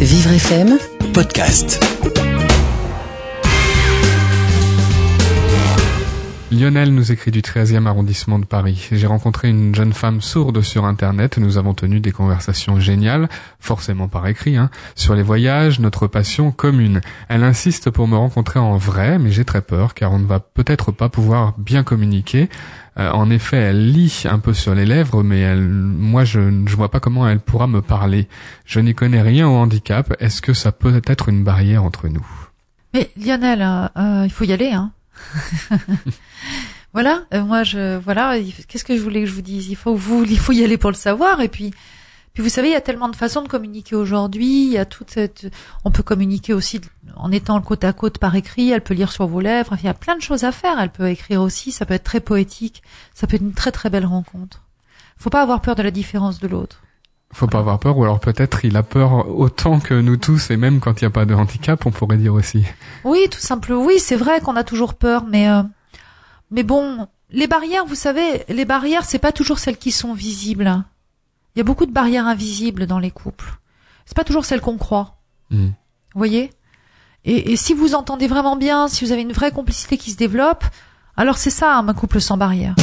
Vivre FM Podcast. Lionel nous écrit du 13e arrondissement de Paris. J'ai rencontré une jeune femme sourde sur Internet. Nous avons tenu des conversations géniales, forcément par écrit, hein, sur les voyages, notre passion commune. Elle insiste pour me rencontrer en vrai, mais j'ai très peur car on ne va peut-être pas pouvoir bien communiquer. Euh, en effet, elle lit un peu sur les lèvres, mais elle, moi, je ne vois pas comment elle pourra me parler. Je n'y connais rien au handicap. Est-ce que ça peut être une barrière entre nous? Mais Lionel, euh, euh, il faut y aller, hein. voilà, euh, moi je voilà, il- qu'est-ce que je voulais que je vous dise? Il faut vous il faut y aller pour le savoir et puis puis vous savez, il y a tellement de façons de communiquer aujourd'hui, il y a toute cette on peut communiquer aussi en étant côte à côte par écrit, elle peut lire sur vos lèvres, il y a plein de choses à faire, elle peut écrire aussi, ça peut être très poétique, ça peut être une très très belle rencontre. Faut pas avoir peur de la différence de l'autre. Faut pas avoir peur, ou alors peut-être il a peur autant que nous tous, et même quand il n'y a pas de handicap, on pourrait dire aussi. Oui, tout simplement. Oui, c'est vrai qu'on a toujours peur, mais euh, mais bon, les barrières, vous savez, les barrières, c'est pas toujours celles qui sont visibles. Il y a beaucoup de barrières invisibles dans les couples. C'est pas toujours celles qu'on croit. Mm. Vous voyez? Et, et si vous entendez vraiment bien, si vous avez une vraie complicité qui se développe, alors c'est ça un couple sans barrière.